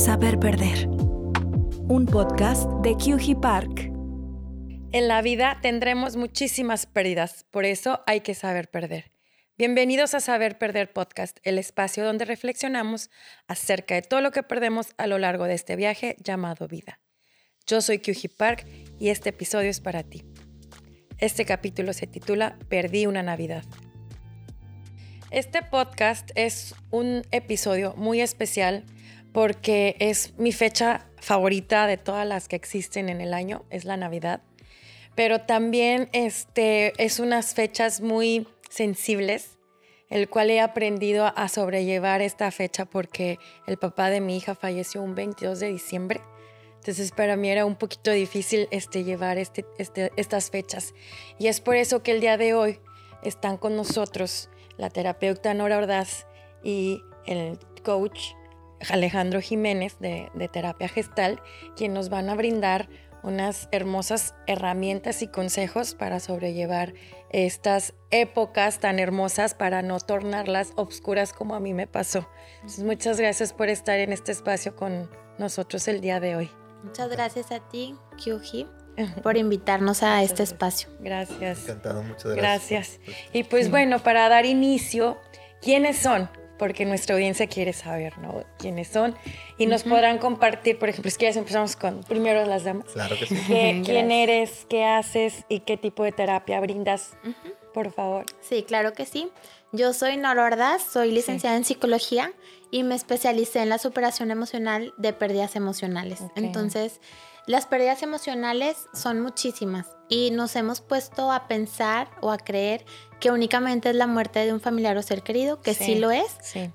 Saber Perder. Un podcast de QG Park. En la vida tendremos muchísimas pérdidas, por eso hay que saber perder. Bienvenidos a Saber Perder Podcast, el espacio donde reflexionamos acerca de todo lo que perdemos a lo largo de este viaje llamado vida. Yo soy QG Park y este episodio es para ti. Este capítulo se titula Perdí una Navidad. Este podcast es un episodio muy especial porque es mi fecha favorita de todas las que existen en el año, es la Navidad. Pero también este, es unas fechas muy sensibles, el cual he aprendido a sobrellevar esta fecha porque el papá de mi hija falleció un 22 de diciembre. Entonces para mí era un poquito difícil este, llevar este, este, estas fechas. Y es por eso que el día de hoy están con nosotros la terapeuta Nora Ordaz y el coach Alejandro Jiménez de, Terapia Gestal, quien nos van a brindar unas hermosas herramientas y consejos para sobrellevar estas épocas tan hermosas para no tornarlas obscuras como a mí me pasó. muchas gracias por estar en este espacio con nosotros el día de hoy. Muchas gracias a ti, Kyuji, por invitarnos a este espacio. Gracias. Encantado, muchas gracias. Gracias. Y pues bueno, para dar inicio, ¿quiénes son? Porque nuestra audiencia quiere saber, ¿no? Quiénes son. Y nos podrán compartir, por ejemplo, es que ya empezamos con primero las damas. Claro que sí. ¿Quién eres? ¿Qué haces? ¿Y qué tipo de terapia brindas? Por favor. Sí, claro que sí. Yo soy Nora Ordaz, soy licenciada en psicología y me especialicé en la superación emocional de pérdidas emocionales. Entonces, las pérdidas emocionales son muchísimas y nos hemos puesto a pensar o a creer que únicamente es la muerte de un familiar o ser querido, que sí, lo es,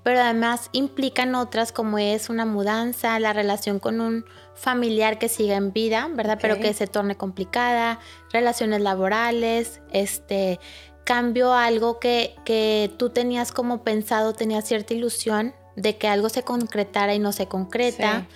pero además implican otras como es una mudanza, la relación con un familiar que siga en vida, ¿verdad? Pero que se torne complicada, relaciones laborales, este cambio algo que, que tú tenías como pensado, tenías cierta ilusión de que algo se concretara y no se concreta.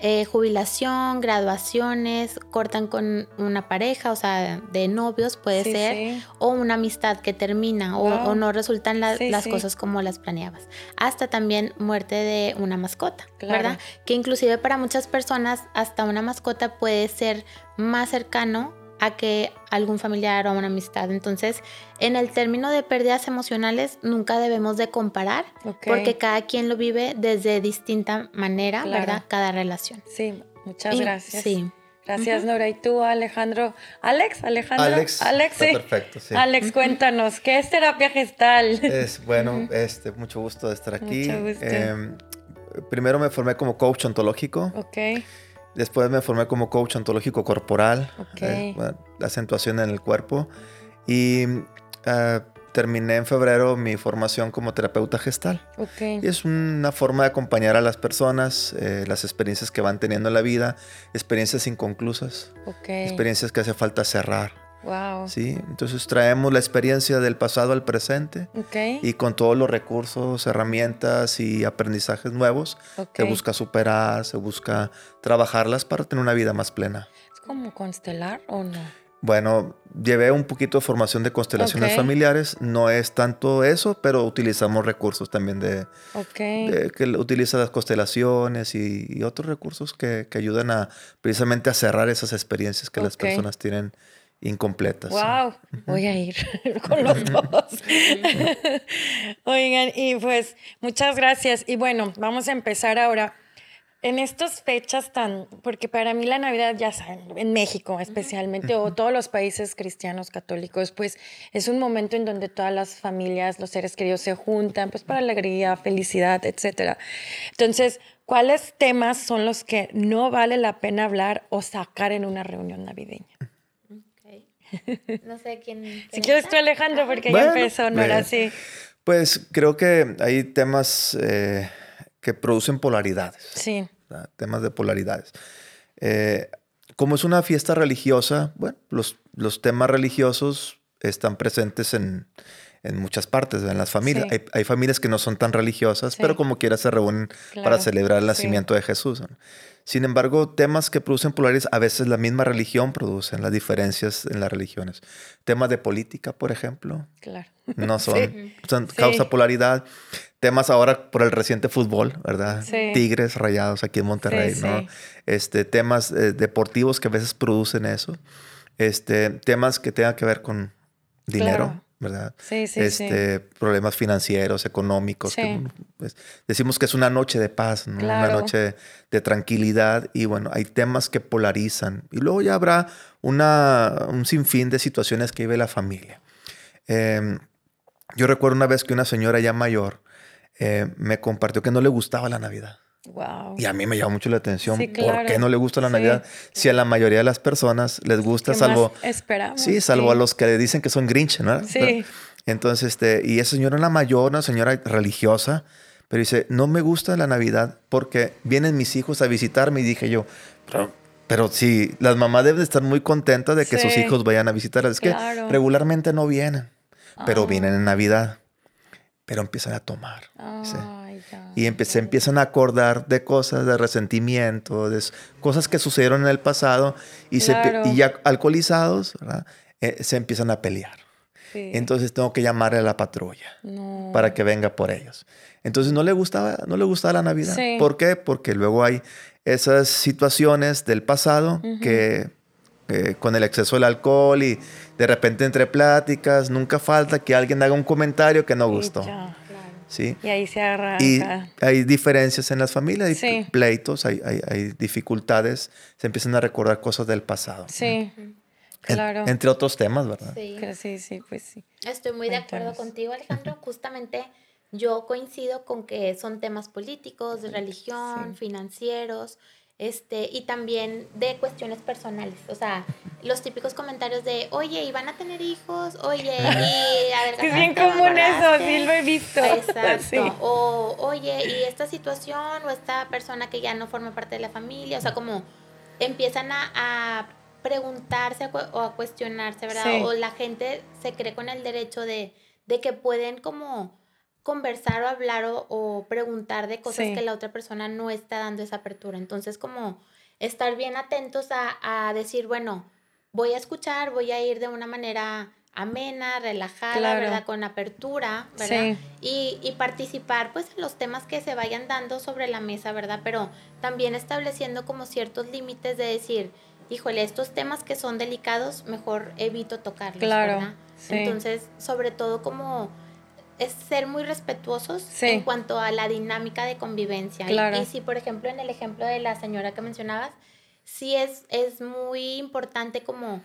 Eh, jubilación, graduaciones, cortan con una pareja, o sea, de novios puede ser, o una amistad que termina, o, no resultan las cosas como las planeabas. Hasta también muerte de una mascota, ¿verdad? Que inclusive para muchas personas hasta una mascota puede ser más cercano a que algún familiar o una amistad. Entonces, en el término de pérdidas emocionales, nunca debemos de comparar, porque cada quien lo vive desde distinta manera, ¿verdad? Cada relación. Sí, muchas gracias. Sí. Gracias, Nora. ¿Y tú, Alejandro? ¿Alex? ¿Alejandro? Alex. Alex, sí. Perfecto, sí. Alex, cuéntanos, ¿qué es terapia gestal? Es, bueno, este, mucho gusto de estar aquí. Mucho gusto. Em, primero me formé como coach ontológico. Ok. Después me formé como coach ontológico corporal, eh, la acentuación en el cuerpo. Y eh, terminé en febrero mi formación como terapeuta gestal. Y es una forma de acompañar a las personas, eh, las experiencias que van teniendo en la vida, experiencias inconclusas, experiencias que hace falta cerrar. Wow. ¿sí? Entonces traemos la experiencia del pasado al presente y con todos los recursos, herramientas y aprendizajes nuevos que busca superar, se busca trabajarlas para tener una vida más plena. ¿Es como constelar o no? Bueno, llevé un poquito de formación de constelaciones familiares. No es tanto eso, pero utilizamos recursos también de, que utiliza las constelaciones y, otros recursos que, ayudan a precisamente a cerrar esas experiencias que las personas tienen incompletas. Wow, voy a ir con los dos. Oigan, y pues muchas gracias. Y bueno, vamos a empezar ahora. En estas fechas tan, porque para mí la Navidad, ya saben, en México especialmente, o todos los países cristianos católicos, pues es un momento en donde todas las familias, los seres queridos se juntan, pues para alegría, felicidad, etc. Entonces, ¿cuáles temas son los que no vale la pena hablar o sacar en una reunión navideña? No sé quién. si quieres tú, Alejandro, porque ya empezó, no era así. Pues creo que hay temas eh, que producen polaridades. Sí. Temas de polaridades. Eh, como es una fiesta religiosa, bueno, los, los temas religiosos están presentes en, en muchas partes, en las familias. Hay, familias que no son tan religiosas, pero como quiera se reúnen para celebrar el nacimiento de Jesús. Sin embargo, temas que producen polaridades, a veces la misma religión producen las diferencias en las religiones. Temas de política, por ejemplo. Claro. No son, son causa polaridad. temas ahora por el reciente fútbol, ¿verdad? Tigres rayados aquí en Monterrey, ¿no? Este, temas eh, deportivos que a veces producen eso. Este, temas que tengan que ver con dinero, ¿verdad? Sí, sí, este, Problemas financieros, económicos. Pues, decimos que es una noche de paz, una noche de tranquilidad y bueno, hay temas que polarizan. Y luego ya habrá una, un sinfín de situaciones que vive la familia. Em, yo recuerdo una vez que una señora ya mayor eh, me compartió que no le gustaba la Navidad. Wow. Y a mí me llamó mucho la atención. ¿Por qué no le gusta la Navidad? Si a la mayoría de las personas les gusta, salvo. esperamos. Sí, salvo a los que le dicen que son Grinch, ¿no? Sí. Entonces, este, y esa señora, una mayor, una señora religiosa, pero dice: No me gusta la Navidad porque vienen mis hijos a visitarme. Y dije yo, pero, sí, las mamás deben estar muy contentas de que sus hijos vayan a visitar. Es que regularmente no vienen, pero ah. vienen en Navidad. Pero empiezan a tomar. Y se empiezan a acordar de cosas, de resentimiento, de cosas que sucedieron en el pasado y, se, y ya alcoholizados eh, se empiezan a pelear. Entonces tengo que llamarle a la patrulla para que venga por ellos. Entonces no le gustaba, no le gustaba la Navidad. ¿Por qué? Porque luego hay esas situaciones del pasado que eh, con el exceso del alcohol y de repente entre pláticas nunca falta que alguien haga un comentario que no gustó. Y ahí se arranca. Y hay diferencias en las familias, hay pleitos, hay, hay, dificultades, se empiezan a recordar cosas del pasado. Sí. claro. entre otros temas, ¿verdad? Sí. sí, pues sí. Estoy muy de acuerdo contigo, Alejandro. Justamente yo coincido con que son temas políticos, de religión, financieros, este, y también de cuestiones personales. O sea, los típicos comentarios de, oye, ¿y van a tener hijos? Oye, y a ver, Es bien común eso, sí lo he visto. Exacto. O, oye, ¿y esta situación o esta persona que ya no forma parte de la familia? O sea, como empiezan a, preguntarse o a cuestionarse, ¿verdad? O la gente se cree con el derecho de, de que pueden como conversar o hablar o, preguntar de cosas que la otra persona no está dando esa apertura. Entonces, como estar bien atentos a, decir, bueno, voy a escuchar, voy a ir de una manera amena, relajada, ¿verdad? Con apertura, ¿verdad? Y, y, participar, pues, en los temas que se vayan dando sobre la mesa, ¿verdad? Pero también estableciendo como ciertos límites de decir, híjole, estos temas que son delicados, mejor evito tocarlos, claro, ¿verdad? Entonces, sobre todo como es ser muy respetuosos en cuanto a la dinámica de convivencia. Y, si, por ejemplo, en el ejemplo de la señora que mencionabas, sí es, es muy importante como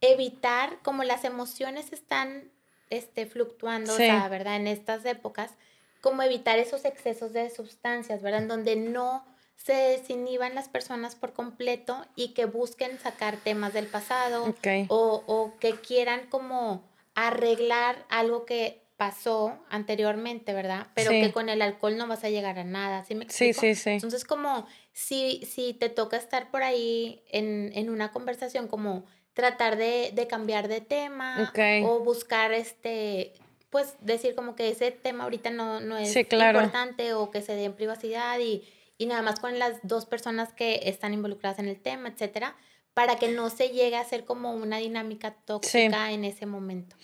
evitar, como las emociones están este, fluctuando, ¿verdad? En estas épocas, como evitar esos excesos de sustancias, ¿verdad? En donde no se desinhiban las personas por completo y que busquen sacar temas del pasado o, o que quieran como arreglar algo que pasó anteriormente, ¿verdad? Pero que con el alcohol no vas a llegar a nada, ¿sí me explico? Sí, sí, sí. Entonces, como si, si te toca estar por ahí en, en una conversación, como tratar de, de cambiar de tema o buscar este pues decir como que ese tema ahorita no, no es importante o que se dé en privacidad y, y nada más con las dos personas que están involucradas en el tema, etcétera, para que no se llegue a ser como una dinámica tóxica en ese momento.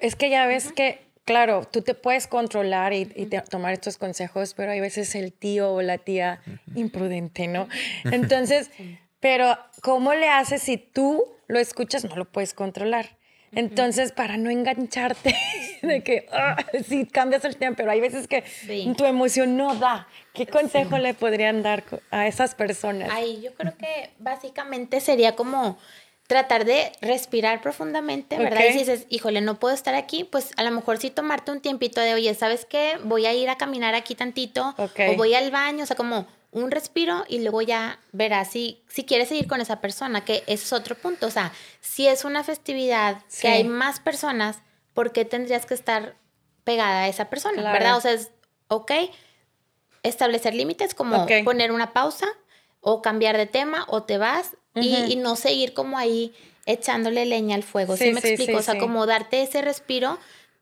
Es que ya ves que claro, tú te puedes controlar y, tomar estos consejos, pero hay veces el tío o la tía imprudente, ¿no? Entonces, pero ¿cómo le haces si tú lo escuchas? No lo puedes controlar. Entonces, para no engancharte de que ah, sí cambias el tema, pero hay veces que tu emoción no da. ¿Qué consejo le podrían dar a esas personas? Ay, yo creo que básicamente sería como tratar de respirar profundamente, ¿verdad? Y si dices, híjole, no puedo estar aquí, pues a lo mejor sí tomarte un tiempito de, oye, ¿sabes qué? Voy a ir a caminar aquí tantito, o voy al baño, o sea, como un respiro y luego ya verás si, si quieres seguir con esa persona, que ese es otro punto. O sea, si es una festividad que hay más personas, ¿por qué tendrías que estar pegada a esa persona, verdad? O sea, es, ok, establecer límites como poner una pausa o cambiar de tema o te vas y, no seguir como ahí echándole leña al fuego. ¿Sí, me explico? o sea, como darte ese respiro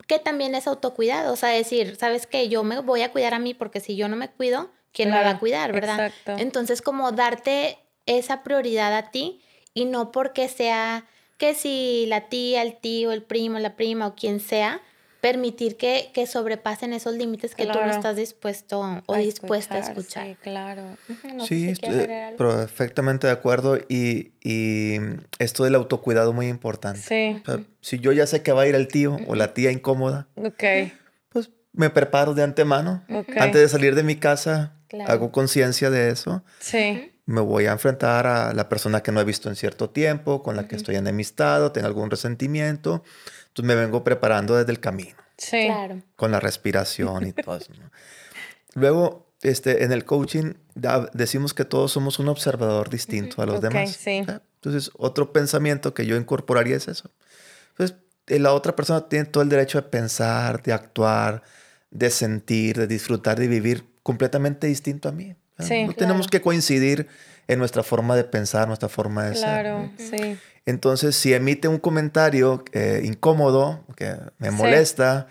que también es autocuidado. O sea, decir, ¿sabes qué? Yo me voy a cuidar a mí porque si yo no me cuido, ¿quién me va a cuidar, verdad? Entonces, como darte esa prioridad a ti y no porque sea que si la tía, el tío, el primo, la prima o quien sea, permitir que, que sobrepasen esos límites que tú no estás dispuesto o dispuesta a escuchar. Sí, claro. sí, estoy perfectamente de acuerdo. Y, y, esto del autocuidado muy importante. Sí. si yo ya sé que va a ir el tío o la tía incómoda, okay. pues me preparo de antemano. Antes de salir de mi casa, hago conciencia de eso. Sí. Me voy a enfrentar a la persona que no he visto en cierto tiempo, con la que estoy enemistado, tengo algún resentimiento entonces me vengo preparando desde el camino. Sí. Claro. Con la respiración y todo eso. Luego, este, en el coaching decimos que todos somos un observador distinto a los demás. Sí. Entonces, otro pensamiento que yo incorporaría es eso. Entonces, eh, la otra persona tiene todo el derecho de pensar, de actuar, de sentir, de disfrutar, de vivir completamente distinto a mí. Sí, no tenemos que coincidir en nuestra forma de pensar, nuestra forma de ser. Claro, sí. Entonces, si emite un comentario eh, incómodo, que me molesta,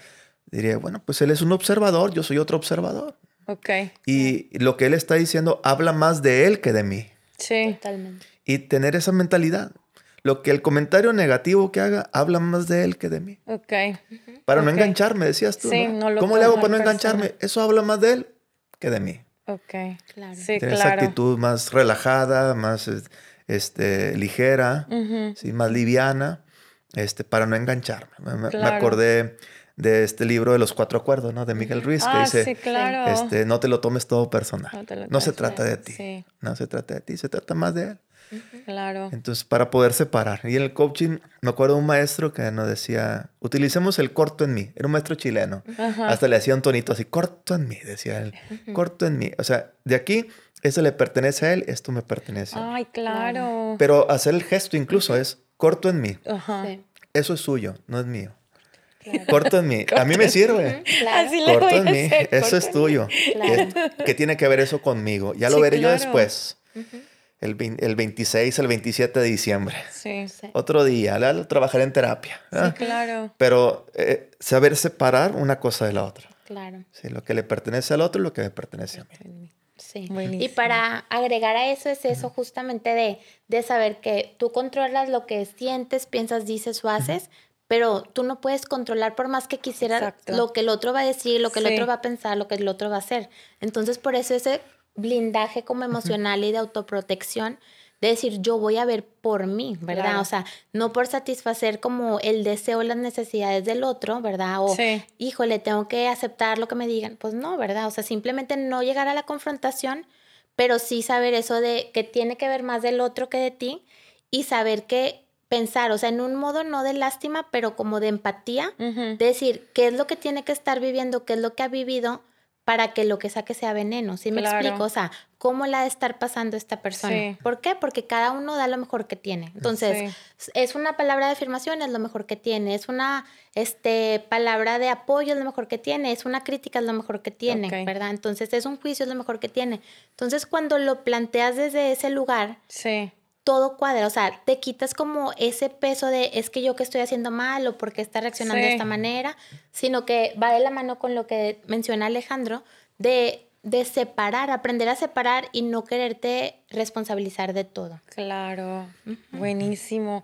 diría, bueno, pues él es un observador, yo soy otro observador. Ok. Y lo que él está diciendo habla más de él que de mí. Sí. Totalmente. Y tener esa mentalidad. Lo que el comentario negativo que haga habla más de él que de mí. Ok. Para no engancharme, decías tú. Sí, ¿no? ¿Cómo le hago para no engancharme? Eso habla más de él que de mí. Ok. Claro. Sí, Tener esa actitud más relajada, más este, ligera, más liviana, este, para no engancharme. Me, acordé de este libro de los cuatro acuerdos, ¿no? De Miguel Ruiz, que ah, dice, sí, claro. este, no te lo tomes todo personal. No, se trata de ti. No se trata de ti, se trata más de él. Claro. Entonces, para poder separar. Y en el coaching, me acuerdo de un maestro que nos decía, utilicemos el corto en mí. Era un maestro chileno. Hasta le hacía un tonito así, corto en mí, decía él. Corto en mí. O sea, de aquí eso le pertenece a él, esto me pertenece. Ay, claro. Pero hacer el gesto incluso es corto en mí. Eso es suyo, no es mío. Corto en mí. a mí me sirve. corto en mí. Eso es tuyo. ¿Qué, tiene que ver eso conmigo? Ya lo veré yo después. El, el, 26, el 27 de diciembre. Sí. Otro día. Trabajaré en terapia. Sí, claro. Pero eh, saber separar una cosa de la otra. Claro. Sí, lo que le pertenece al otro y lo que me pertenece a mí. Sí. Y para agregar a eso es eso justamente de, de saber que tú controlas lo que sientes, piensas, dices o haces, pero tú no puedes controlar por más que quisieras lo que el otro va a decir, lo que el otro va a pensar, lo que el otro va a hacer. Entonces, por eso ese blindaje como emocional y de autoprotección de decir yo voy a ver por mí, ¿verdad? O sea, no por satisfacer como el deseo, las necesidades del otro, ¿verdad? O, híjole, tengo que aceptar lo que me digan. Pues no, ¿verdad? O sea, simplemente no llegar a la confrontación, pero sí saber eso de que tiene que ver más del otro que de ti y saber que pensar, o sea, en un modo no de lástima, pero como de empatía, de decir qué es lo que tiene que estar viviendo, qué es lo que ha vivido para que lo que saque sea veneno. ¿Sí me explico? O sea, ¿cómo la de estar pasando esta persona? ¿Por qué? Porque cada uno da lo mejor que tiene. Entonces, es una palabra de afirmación, es lo mejor que tiene. Es una este, palabra de apoyo, es lo mejor que tiene. Es una crítica, es lo mejor que tiene, ¿verdad? Entonces, es un juicio, es lo mejor que tiene. Entonces, cuando lo planteas desde ese lugar, sí todo cuadra, o sea, te quitas como ese peso de es que yo que estoy haciendo mal o porque está reaccionando de esta manera, sino que va de la mano con lo que menciona Alejandro, de, de separar, aprender a separar y no quererte responsabilizar de todo. Claro, buenísimo.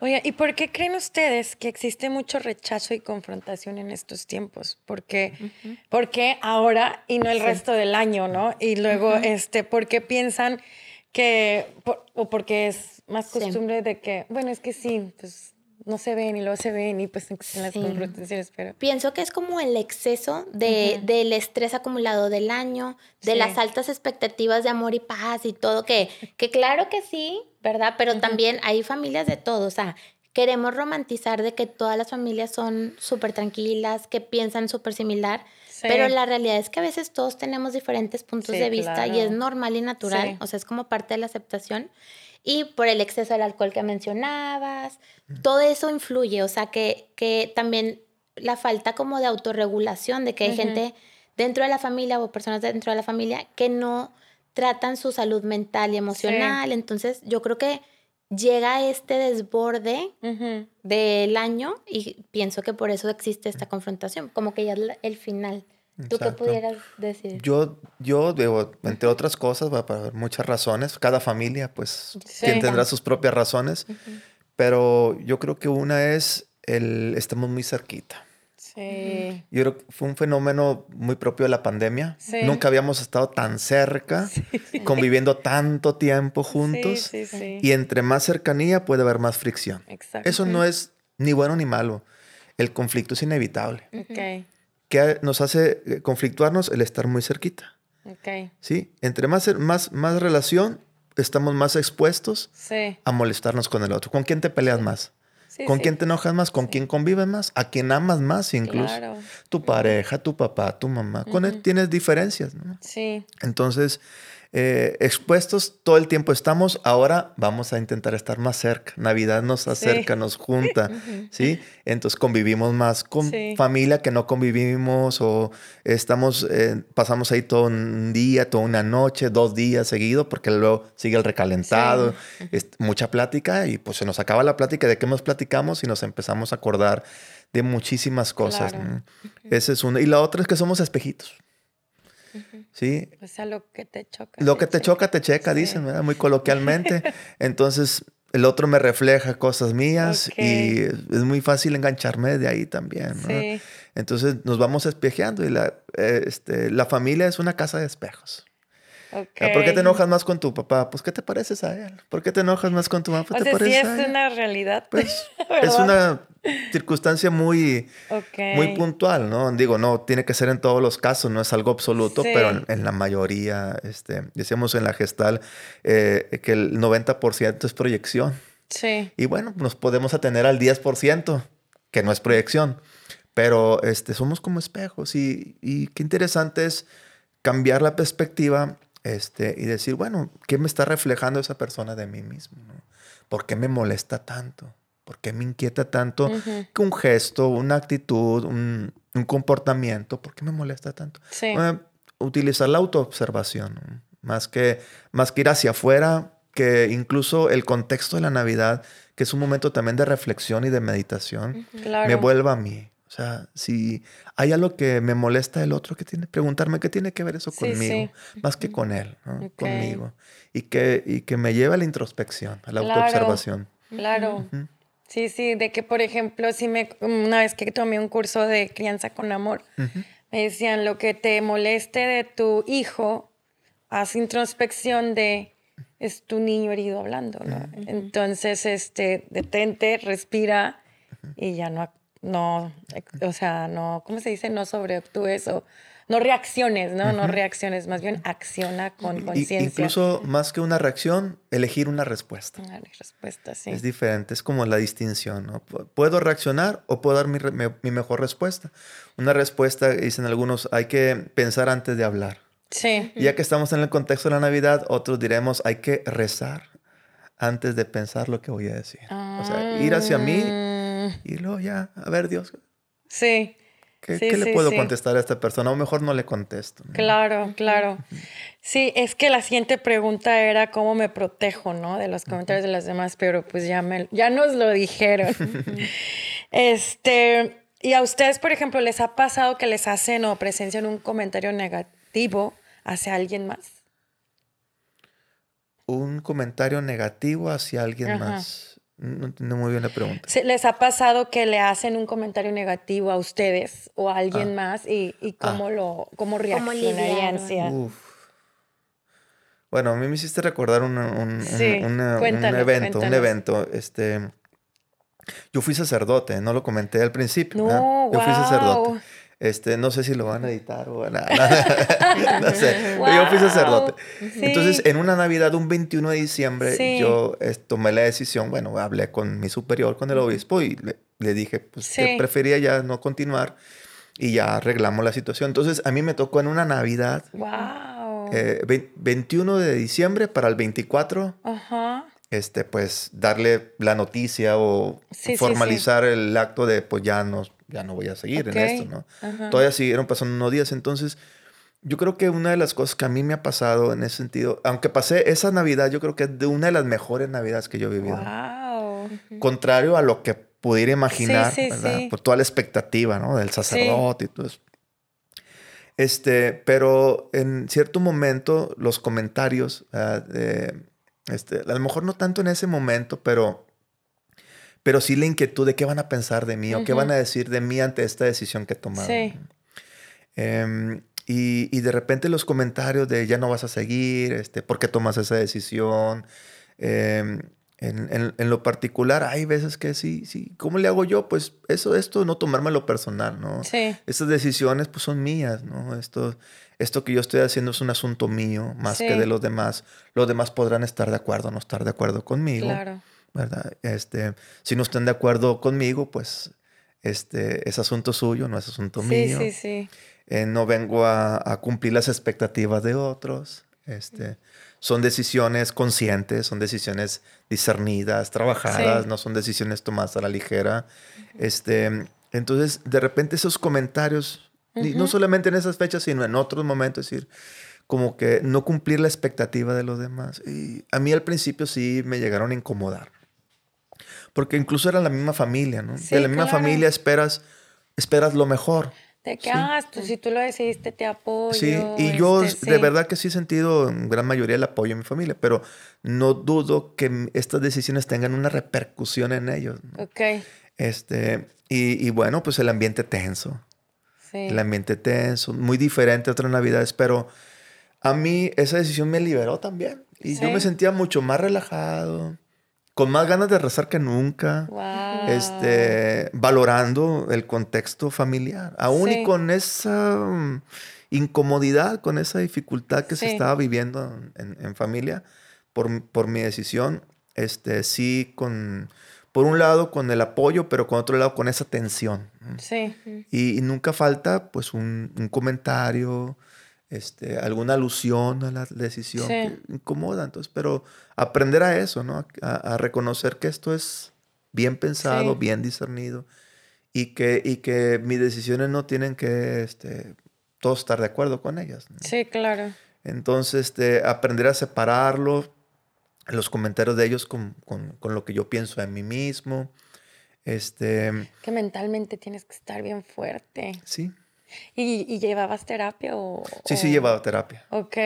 Oye, ¿y por qué creen ustedes que existe mucho rechazo y confrontación en estos tiempos? ¿Por qué, ahora y no el resto del año, no? Y luego, este, ¿por qué piensan que, o porque es más costumbre de que, bueno, es que sí, pues no se ven y luego se ven y pues en las confrontaciones, pero... Pienso que es como el exceso de, del estrés acumulado del año, de las altas expectativas de amor y paz y todo, que, que claro que sí, ¿verdad? Pero también hay familias de todo, o sea, queremos romantizar de que todas las familias son súper tranquilas, que piensan súper similar, pero la realidad es que a veces todos tenemos diferentes puntos de vista y es normal y natural, o sea, es como parte de la aceptación. Y por el exceso del alcohol que mencionabas, todo eso influye, o sea, que, que también la falta como de autorregulación, de que hay gente dentro de la familia o personas dentro de la familia que no tratan su salud mental y emocional. Entonces, yo creo que llega este desborde del año y pienso que por eso existe esta confrontación, como que ya es el final. ¿Tú qué pudieras decir? Yo, yo debo, entre otras cosas, va para muchas razones. Cada familia, pues, tendrá sus propias razones. Pero yo creo que una es el estamos muy cerquita. Sí. Yo creo que fue un fenómeno muy propio de la pandemia. Nunca habíamos estado tan cerca, conviviendo tanto tiempo juntos. Sí, sí, y entre más cercanía puede haber más fricción. Exacto. Eso no es ni bueno ni malo. El conflicto es inevitable. Ok. ¿Qué nos hace eh, conflictuarnos? El estar muy cerquita. Ok. ¿Sí? Entre más, más, más relación, estamos más expuestos Sí. a molestarnos con el otro. ¿Con quién te peleas más? Sí, ¿Con sí. quién te enojas más? ¿Con quién convives más? ¿A quién amas más incluso? Claro. Tu pareja, tu papá, tu mamá. Con él tienes diferencias, ¿no? Sí. Entonces, eh, expuestos todo el tiempo estamos, ahora vamos a intentar estar más cerca. Navidad nos acerca, nos junta, ¿sí? Entonces convivimos más con Sí. familia que no convivimos o estamos, eh, pasamos ahí todo un día, toda una noche, dos días seguidos, porque luego sigue el recalentado, es mucha plática y pues se nos acaba la plática de qué nos platicamos y nos empezamos a acordar de muchísimas cosas. Claro. ¿no? Esa es una. Y la otra es que somos espejitos. ¿Sí? O sea, lo que te choca. Lo que te checa. choca, te checa, Sí. dicen, ¿verdad? Muy coloquialmente. Entonces, el otro me refleja cosas mías y es muy fácil engancharme de ahí también, ¿no? Sí. Entonces, nos vamos espejeando y la, eh, este, la familia es una casa de espejos. Ok. ¿Por qué te enojas más con tu papá? Pues, ¿qué te pareces a él? ¿por qué te enojas más con tu mamá? Pues, O ¿te sea, sí es a él? una realidad. Pues, es una circunstancia muy, muy puntual, ¿no? Digo, no tiene que ser en todos los casos, no es algo absoluto, Sí. pero en, en la mayoría, este, decíamos en la gestal eh, que el 90% es proyección. Sí. Y bueno, nos podemos atener al 10%, que no es proyección, pero este, somos como espejos y, y qué interesante es cambiar la perspectiva este, y decir, bueno, ¿qué me está reflejando esa persona de mí mismo? no? ¿Por qué me molesta tanto? ¿Por qué me inquieta tanto que un gesto, una actitud, un, un comportamiento? ¿Por qué me molesta tanto? Sí. Utilizar la autoobservación, más, que, más que ir hacia afuera, que incluso el contexto de la Navidad, que es un momento también de reflexión y de meditación, Claro. me vuelva a mí. O sea, si hay algo que me molesta del otro, que tiene preguntarme qué tiene que ver eso Sí, conmigo, más que con él, conmigo. Y que, y que me lleve a la introspección, a la Claro. autoobservación. Claro. Sí, sí, de que, por ejemplo, si me, una vez que tomé un curso de crianza con amor, me decían, lo que te moleste de tu hijo, haz introspección de, es tu niño herido hablando, ¿no? Entonces, este, detente, respira y ya no, ac- no, o sea, no, ¿cómo se dice? No sobreactúes o no reacciones, ¿no? No reacciones, más bien acciona con conciencia. incluso más que una reacción, elegir una respuesta. Una respuesta, sí. Es diferente, es como la distinción, ¿no? Pu- Puedo reaccionar o puedo dar mi, mi- mi mejor respuesta. Una respuesta, dicen algunos, hay que pensar antes de hablar. Sí. Ya que estamos en el contexto de la Navidad, otros diremos, hay que rezar antes de pensar lo que voy a decir. O sea, ir hacia mí Mm, y luego ya, a ver Dios, Sí, ¿qué, Sí, qué le sí, puedo sí. contestar a esta persona? O mejor no le contesto. ¿no? claro, claro. Sí, es que la siguiente pregunta era cómo me protejo, ¿no? De los comentarios de las demás, pero pues ya, me, ya nos lo dijeron. este, y a ustedes, por ejemplo, ¿les ha pasado que les hacen o presencian un comentario negativo hacia alguien más? Un comentario negativo hacia alguien Ajá. más. No entiendo muy bien la pregunta. ¿Les ha pasado que le hacen un comentario negativo a ustedes o a alguien más y, y cómo lo cómo reaccionarían? Uf. Bueno, a mí me hiciste recordar un, un- Sí, una- un cuéntanos, evento, un evento. Este, yo fui sacerdote, no lo comenté al principio. No, ¿verdad? Yo fui sacerdote. Este, no sé si lo van a editar o nada. no sé. Pero yo fui sacerdote. Sí. Entonces, en una Navidad, un 21 de diciembre, Sí. yo eh, tomé la decisión, bueno, hablé con mi superior, con el obispo, y le, le dije pues, que Sí. prefería ya no continuar y ya arreglamos la situación. Entonces, a mí me tocó en una Navidad Wow. eh, vein- 21 de diciembre para el 24, Ajá. este, pues darle la noticia o Sí, sí, formalizar el acto de, pues ya no, ya no voy a seguir en esto, ¿no? ajá. Todavía siguieron pasando unos días, entonces yo creo que una de las cosas que a mí me ha pasado en ese sentido, aunque pasé esa Navidad, yo creo que es de una de las mejores Navidades que yo he vivido. Wow. Contrario a lo que pudiera imaginar, Sí, sí, ¿verdad? sí. Por toda la expectativa, ¿no? Del sacerdote y todo eso. Este, pero en cierto momento los comentarios, de, este, a lo mejor no tanto en ese momento, pero, pero sí la inquietud de qué van a pensar de mí o qué van a decir de mí ante esta decisión que he tomado. Sí. Em, y, y, de repente los comentarios de ya no vas a seguir, este, ¿por qué tomas esa decisión? Eh, en, en, lo particular, hay veces que sí, sí, ¿cómo le hago yo? Pues eso, esto, no tomármelo personal, ¿no? Sí. Estas decisiones, pues son mías, ¿no? Esto, esto que yo estoy haciendo es un asunto mío, más que de los demás. Los demás podrán estar de acuerdo o no estar de acuerdo conmigo. Claro. ¿Verdad? Este, si no están de acuerdo conmigo, pues este, es asunto suyo, no es asunto mío. Sí, sí, sí. Eh, no vengo a, a, cumplir las expectativas de otros. Este, son decisiones conscientes, son decisiones discernidas, trabajadas, no son decisiones tomadas a la ligera. Este, entonces, de repente esos comentarios, no solamente en esas fechas, sino en otros momentos, es decir, como que no cumplir la expectativa de los demás. Y a mí al principio sí me llegaron a incomodar. Porque incluso era la misma familia, ¿no? de la misma familia esperas, esperas lo mejor. De que, ah, si tú lo decidiste, te apoyo. Sí, y yo este, de verdad que sí he sentido en gran mayoría el apoyo de mi familia, pero no dudo que estas decisiones tengan una repercusión en ellos. Ok. Este, y, y, bueno, pues el ambiente tenso. Sí. El ambiente tenso, muy diferente a otras navidades, pero a mí esa decisión me liberó también. Y yo me sentía mucho más relajado con más ganas de rezar que nunca, este, valorando el contexto familiar, aún y con esa mm, incomodidad, con esa dificultad que se estaba viviendo en, familia por, por, mi decisión, este, sí, con, por un lado con el apoyo, pero con otro lado con esa tensión. Sí. Y, nunca falta pues un, un comentario, este, alguna alusión a la decisión que incomoda. Entonces, pero aprender a eso, ¿no? A, reconocer que esto es bien pensado, bien discernido y que, y que mis decisiones no tienen que este, todos estar de acuerdo con ellas. Sí, claro. Entonces, este, aprender a separarlo, los comentarios de ellos con, con, con, lo que yo pienso de mí mismo. Este, que mentalmente tienes que estar bien fuerte. Sí. ¿Y, llevabas terapia o...? Sí, sí, llevaba terapia. Ok.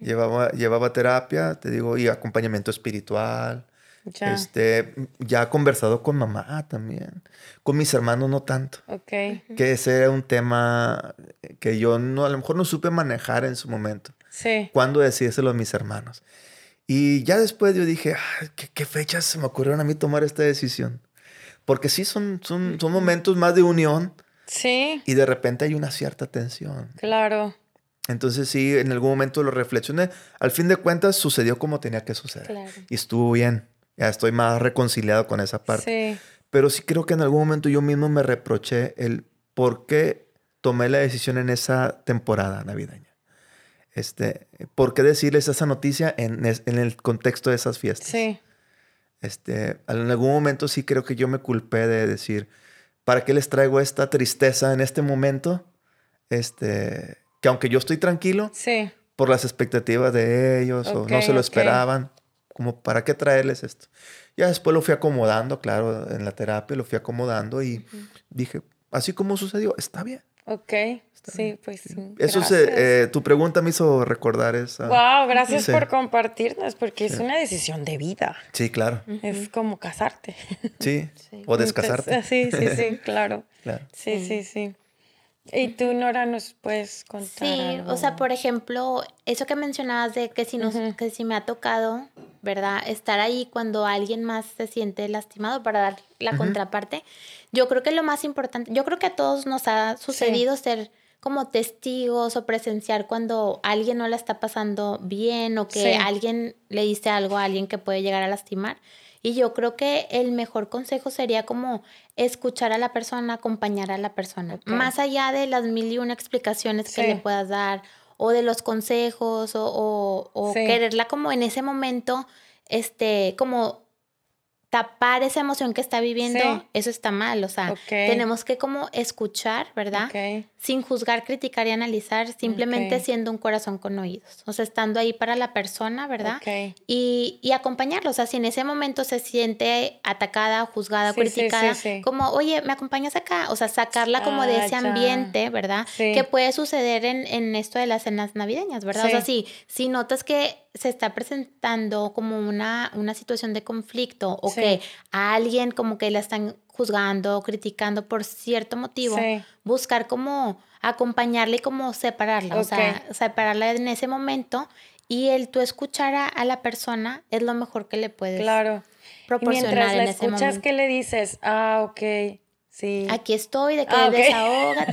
Llevaba, llevaba terapia, te digo, y acompañamiento espiritual. Ya. Este, ya he conversado con mamá también. Con mis hermanos no tanto. Ok. Que ese era un tema que yo no, a lo mejor no supe manejar en su momento. Sí. Cuándo decírselo a mis hermanos. Y ya después yo dije, ¿qué, ¿qué, fechas se me ocurrieron a mí tomar esta decisión? Porque sí son, son, son momentos más de unión Sí. Y de repente hay una cierta tensión. Claro. Entonces sí, en algún momento lo reflexioné. Al fin de cuentas sucedió como tenía que suceder. Claro. Y estuvo bien. Ya estoy más reconciliado con esa parte. Sí. Pero sí creo que en algún momento yo mismo me reproché el por qué tomé la decisión en esa temporada navideña. Este, ¿Por qué decirles esa noticia en, en el contexto de esas fiestas? Sí. Este, en algún momento sí creo que yo me culpé de decir, ¿para qué les traigo esta tristeza en este momento? Este, que aunque yo estoy tranquilo, sí. por las expectativas de ellos o no se lo esperaban, como para qué traerles esto. Ya después lo fui acomodando, claro, en la terapia lo fui acomodando y dije, así como sucedió, está bien. Ok, sí, pues sí. Eso se, eh, tu pregunta me hizo recordar esa. Wow, gracias por compartirnos, porque es una decisión de vida. Sí, claro. Es como casarte. Sí, o descasarte. Sí, sí, sí, claro. claro. Sí, sí, sí. ¿Y tú, Nora, nos puedes contar? Sí, o sea, por ejemplo, eso que mencionabas de que si, nos, que si me ha tocado, ¿verdad? Estar ahí cuando alguien más se siente lastimado para dar la contraparte. Yo creo que lo más importante, yo creo que a todos nos ha sucedido ser como testigos o presenciar cuando alguien no la está pasando bien o que alguien le dice algo a alguien que puede llegar a lastimar. Y yo creo que el mejor consejo sería como escuchar a la persona, acompañar a la persona, más allá de las mil y una explicaciones que le puedas dar o de los consejos o, o, quererla como en ese momento, este, como tapar esa emoción que está viviendo, eso está mal. O sea, tenemos que como escuchar, ¿verdad? Sin juzgar, criticar y analizar, simplemente siendo un corazón con oídos. O sea, estando ahí para la persona, ¿verdad? Y, y acompañarlo. O sea, si en ese momento se siente atacada, juzgada, criticada, como, oye, ¿me acompañas acá? O sea, sacarla como de ese ambiente, ¿verdad? Que puede suceder en, en, esto de las cenas navideñas, ¿verdad? O sea, si, si notas que se está presentando como una, una situación de conflicto o que a alguien como que la están juzgando o criticando por cierto motivo, buscar como acompañarle y como separarla, o sea, separarla en ese momento y el tú escuchar a, la persona es lo mejor que le puedes claro. proporcionar. mientras la escuchas, ¿qué le dices? Ah, ok. Sí. Aquí estoy, de que ah,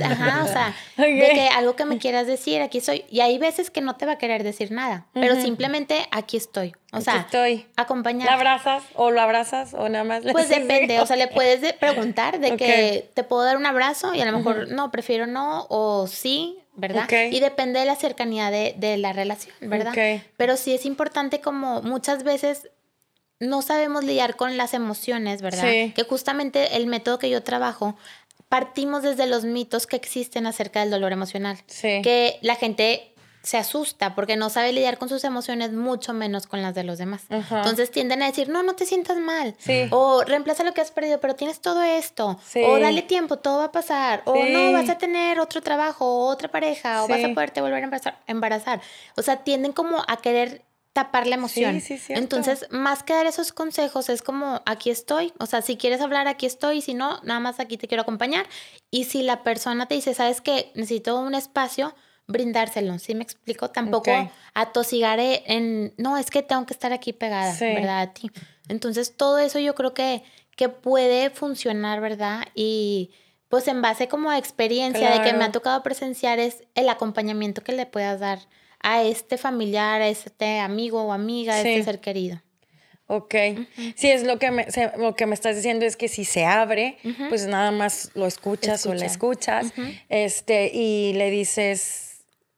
ajá, o sea, de que algo que me quieras decir, aquí estoy. Y hay veces que no te va a querer decir nada, pero simplemente aquí estoy. O sea, estoy. acompañar. ¿La abrazas o lo abrazas o nada más le Pues depende, o sea, le puedes preguntar de que te puedo dar un abrazo y a lo mejor no, prefiero no o sí, ¿verdad? Y depende de la cercanía de, de la relación, ¿verdad? Pero sí es importante como muchas veces no sabemos lidiar con las emociones, ¿verdad? Que justamente el método que yo trabajo, partimos desde los mitos que existen acerca del dolor emocional. Sí. Que la gente se asusta porque no sabe lidiar con sus emociones, mucho menos con las de los demás. Entonces tienden a decir, no, no te sientas mal. Sí. O reemplaza lo que has perdido, pero tienes todo esto. Sí. O dale tiempo, todo va a pasar. O no, vas a tener otro trabajo, o otra pareja, o vas a poderte volver a embarazar, embarazar. O sea, tienden como a querer tapar la emoción. Sí, sí, Entonces, más que dar esos consejos, es como, aquí estoy. O sea, si quieres hablar, aquí estoy. Si no, nada más aquí te quiero acompañar. Y si la persona te dice, sabes que necesito un espacio, brindárselo. ¿Sí me explico? Tampoco atosigar en, no, es que tengo que estar aquí pegada, ¿verdad? A ti. Entonces, todo eso yo creo que, que puede funcionar, ¿verdad? Y pues en base como a experiencia de que me ha tocado presenciar es el acompañamiento que le puedas dar a este familiar, a este amigo o amiga, a este ser querido. Ok. Sí, es lo que, me, lo que me estás diciendo es que si se abre, pues nada más lo escuchas o la escuchas este, y le dices,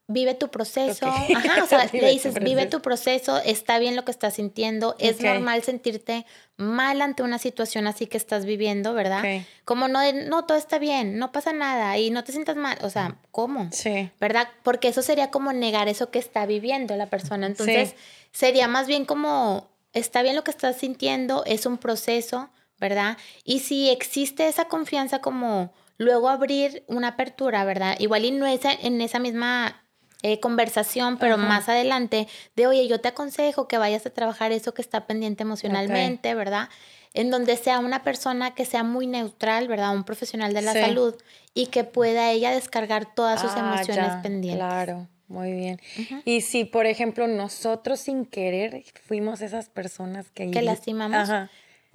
vive tu proceso. Ajá, o sea, le dices, vive tu proceso, está bien lo que estás sintiendo, es normal sentirte mal ante una situación así que estás viviendo, ¿verdad? Como no, no, todo está bien, no pasa nada y no te sientas mal, o sea, ¿cómo? Sí. ¿Verdad? Porque eso sería como negar eso que está viviendo la persona. Entonces, sería más bien como, está bien lo que estás sintiendo, es un proceso, ¿verdad? Y si existe esa confianza como luego abrir una apertura, ¿verdad? Igual y no es en esa misma eh, conversación, pero más adelante, de oye, yo te aconsejo que vayas a trabajar eso que está pendiente emocionalmente, ¿verdad? En donde sea una persona que sea muy neutral, ¿verdad? Un profesional de la salud y que pueda ella descargar todas sus ah, emociones pendientes. Claro. Muy bien. Y si, por ejemplo, nosotros sin querer fuimos esas personas que... Que lastimamos.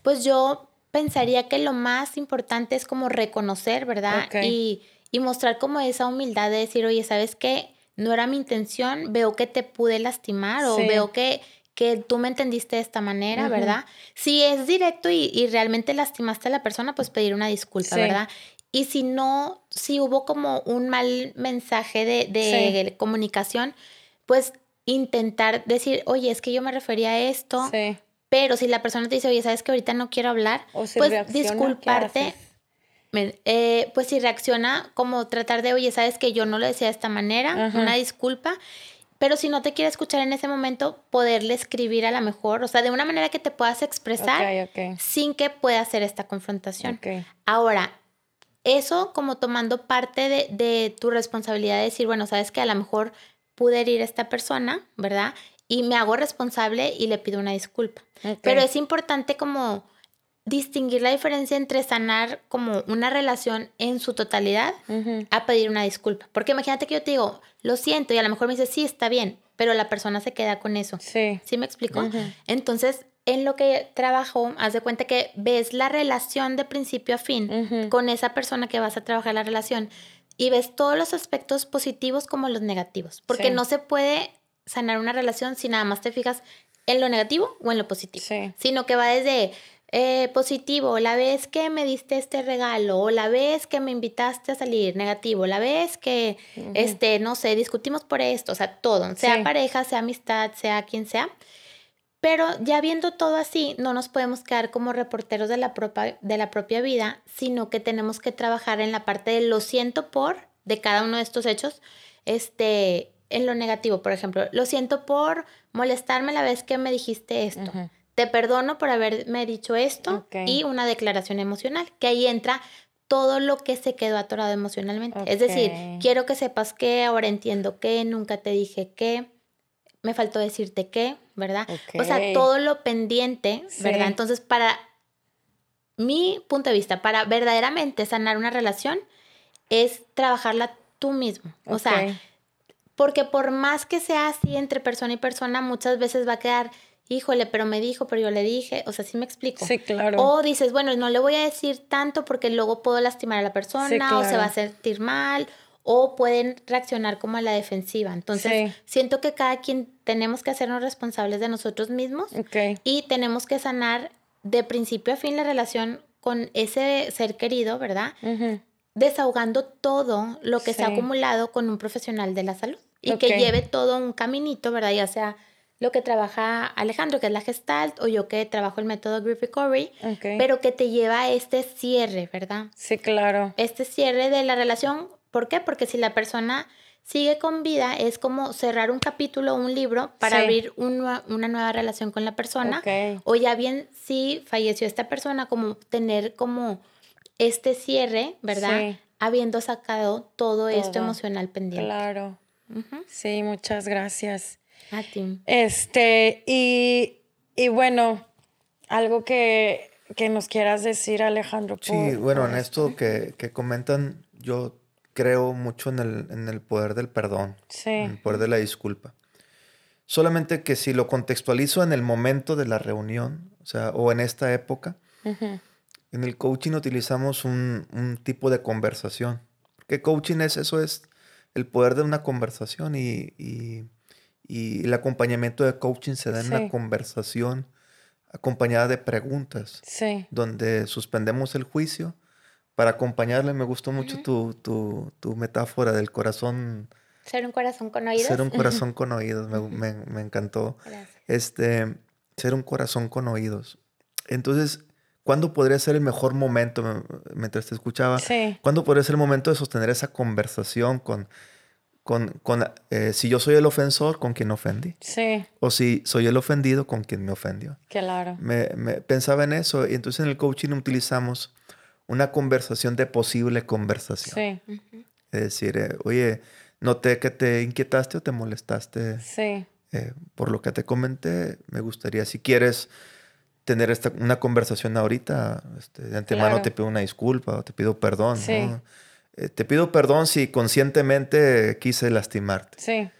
Pues yo pensaría que lo más importante es como reconocer, ¿verdad? Y, y mostrar como esa humildad de decir, oye, ¿sabes qué? No era mi intención, veo que te pude lastimar o veo que, que tú me entendiste de esta manera, ¿verdad? Si es directo y, realmente lastimaste a la persona, pues pedir una disculpa, ¿verdad? Y si no, si hubo como un mal mensaje de, de comunicación, pues intentar decir, oye, es que yo me refería a esto, pero si la persona te dice, oye, sabes que ahorita no quiero hablar, pues disculparte eh, pues si reacciona como tratar de, oye, sabes que yo no lo decía de esta manera, una disculpa, pero si no te quiere escuchar en ese momento, poderle escribir a la mejor, o sea, de una manera que te puedas expresar sin que pueda hacer esta confrontación. Ahora, eso como tomando parte de, de, tu responsabilidad de decir, bueno, sabes que a lo mejor pude herir a esta persona, ¿verdad? Y me hago responsable y le pido una disculpa. Pero es importante como distinguir la diferencia entre sanar como una relación en su totalidad a pedir una disculpa. Porque imagínate que yo te digo, lo siento, y a lo mejor me dice, sí, está bien, pero la persona se queda con eso. Sí. ¿Sí me explico? Entonces, en lo que trabajo, haz de cuenta que ves la relación de principio a fin con esa persona que vas a trabajar la relación y ves todos los aspectos positivos como los negativos. Porque no se puede sanar una relación si nada más te fijas en lo negativo o en lo positivo. Sino que va desde eh, positivo, la vez que me diste este regalo, o la vez que me invitaste a salir, negativo, la vez que, este, no sé, discutimos por esto, o sea, todo, sea pareja, sea amistad, sea quien sea. Pero ya viendo todo así, no nos podemos quedar como reporteros de la, propia, de la propia vida, sino que tenemos que trabajar en la parte de lo siento por de cada uno de estos hechos, este, en lo negativo, por ejemplo, lo siento por molestarme la vez que me dijiste esto te perdono por haberme dicho esto y una declaración emocional, que ahí entra todo lo que se quedó atorado emocionalmente. Es decir, quiero que sepas que ahora entiendo que nunca te dije que, me faltó decirte qué, ¿verdad? O sea, todo lo pendiente, ¿verdad? Entonces, para mi punto de vista, para verdaderamente sanar una relación, es trabajarla tú mismo. O sea, porque por más que sea así entre persona y persona, muchas veces va a quedar, híjole, pero me dijo, pero yo le dije, o sea, sí me explico. Sí, claro. O dices, bueno, no le voy a decir tanto porque luego puedo lastimar a la persona o se va a sentir mal o pueden reaccionar como a la defensiva. Entonces, siento que cada quien tenemos que hacernos responsables de nosotros mismos y tenemos que sanar de principio a fin la relación con ese ser querido, ¿verdad? Desahogando todo lo que se ha acumulado con un profesional de la salud y que lleve todo un caminito, ¿verdad? Ya sea lo que trabaja Alejandro, que es la Gestalt, o yo que trabajo el método Grief Recovery, pero que te lleva a este cierre, ¿verdad? Sí, claro. Este cierre de la relación ¿Por qué? Porque si la persona sigue con vida, es como cerrar un capítulo o un libro para abrir una nueva relación con la persona. O ya bien, si falleció esta persona, como tener como este cierre, ¿verdad? Habiendo sacado todo, esto emocional pendiente. Claro. Sí, muchas gracias. A ti. Este, y, y bueno, algo que, que, nos quieras decir, Alejandro. sí, bueno, en esto que, que comentan, yo creo mucho en el, en el poder del perdón, en el poder de la disculpa. Solamente que si lo contextualizo en el momento de la reunión, o sea, o en esta época, en el coaching utilizamos un, un, tipo de conversación. ¿Qué coaching es? Eso es el poder de una conversación y, y, y el acompañamiento de coaching se da en una conversación acompañada de preguntas, donde suspendemos el juicio para acompañarle, me gustó mucho tu, tu, tu, metáfora del corazón. Ser un corazón con oídos. Ser un corazón con oídos, me, me, me encantó. Gracias. Este, ser un corazón con oídos. Entonces, ¿cuándo podría ser el mejor momento, mientras te escuchaba? Sí. ¿Cuándo podría ser el momento de sostener esa conversación con, con, con eh, si yo soy el ofensor, con quien ofendí? Sí. O si soy el ofendido, con quien me ofendió. Claro. Me, me pensaba en eso y entonces en el coaching utilizamos una conversación de posible conversación. Sí. Es decir, eh, oye, noté que te inquietaste o te molestaste sí. Eh, por lo que te comenté. Me gustaría, si quieres tener esta, una conversación ahorita, este, de antemano te pido una disculpa o te pido perdón. ¿no? Eh, te pido perdón si conscientemente quise lastimarte. Sí.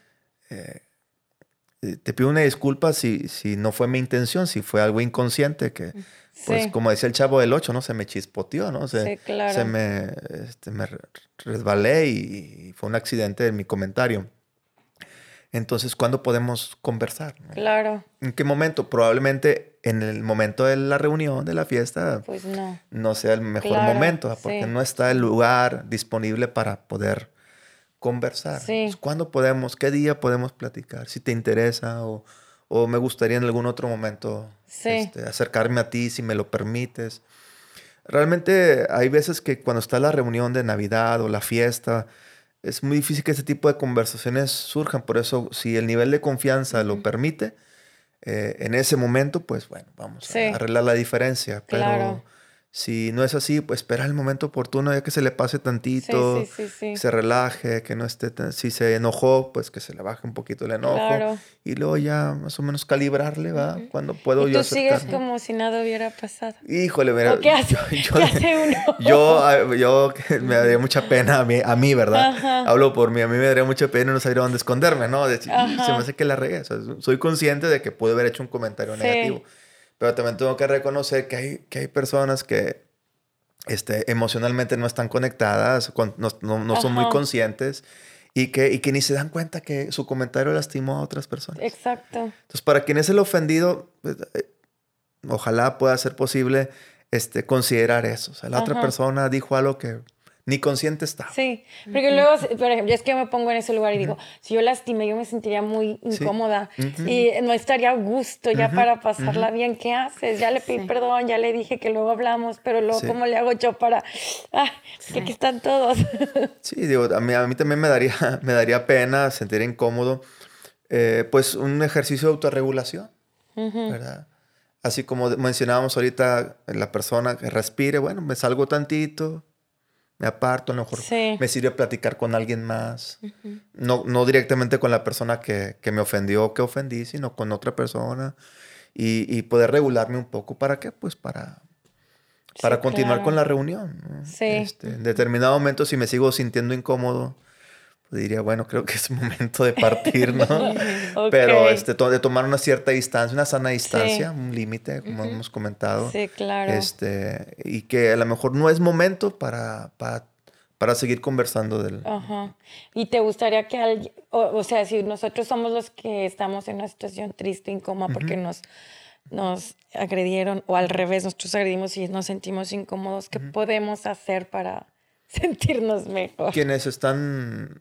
te pido una disculpa si, si no fue mi intención, si fue algo inconsciente que pues como decía el chavo del 8, ¿no? Se me chispoteó, ¿no? Se, sí, claro. Se me, este, me resbalé y, fue un accidente en mi comentario. Entonces, ¿cuándo podemos conversar? Claro. ¿En qué momento? Probablemente en el momento de la reunión, de la fiesta, pues no, no sea el mejor momento, porque no está el lugar disponible para poder conversar. Sí. ¿Cuándo podemos? ¿Qué día podemos platicar? Si te interesa o o me gustaría en algún otro momento este, acercarme a ti si me lo permites. Realmente hay veces que cuando está la reunión de Navidad o la fiesta, es muy difícil que ese tipo de conversaciones surjan. Por eso, si el nivel de confianza lo permite, eh, en ese momento, pues bueno, vamos a arreglar la diferencia. Pero si no es así, pues espera el momento oportuno, ya que se le pase tantito, se relaje, que no esté tan... Si se enojó, pues que se le baje un poquito el enojo. Y luego ya más o menos calibrarle, ¿va? Cuando puedo ¿Y yo tú sigues como si nada hubiera pasado. Híjole, mira. qué hace, yo, ¿qué hace uno? Yo, yo, me daría mucha pena a mí, a mí ¿verdad? Hablo por mí. A mí me daría mucha pena no saber dónde esconderme, ¿no? Se me hace que la regué. soy consciente de que pude haber hecho un comentario negativo pero también tengo que reconocer que hay, que hay personas que este, emocionalmente no están conectadas, no, no, son muy conscientes y que, y que ni se dan cuenta que su comentario lastimó a otras personas. Exacto. Entonces, para quien es el ofendido, pues, eh, ojalá pueda ser posible este, considerar eso. O sea, la otra persona dijo algo que ni consciente está. Sí, porque luego, por ejemplo, es que yo me pongo en ese lugar y digo, si yo lastimé, yo me sentiría muy incómoda y no estaría a gusto ya para pasarla bien. ¿Qué haces? Ya le pedí perdón, ya le dije que luego hablamos, pero luego, ¿cómo le hago yo para...? Ah, que aquí están todos. sí, digo, a mí, a mí también me daría, me daría pena, sentir incómodo. Eh, pues un ejercicio de autorregulación, ¿verdad? Así como mencionábamos ahorita, la persona que respire, bueno, me salgo tantito, me aparto, a lo mejor me sirve platicar con alguien más. no, no directamente con la persona que, que, me ofendió o que ofendí, sino con otra persona. Y, y poder regularme un poco. ¿Para qué? Pues para, para continuar con la reunión. Sí. Este, en determinado momento, si me sigo sintiendo incómodo, diría, bueno, creo que es momento de partir, ¿no? Pero este, de tomar una cierta distancia, una sana distancia, un límite, como hemos comentado. Sí, claro. Este, y que a lo mejor no es momento para, para, para seguir conversando del... Ajá. Y te gustaría que alguien, o, sea, si nosotros somos los que estamos en una situación triste, incómoda, porque nos, nos agredieron, o al revés, nosotros agredimos y nos sentimos incómodos, ¿qué podemos hacer para sentirnos mejor? Quienes están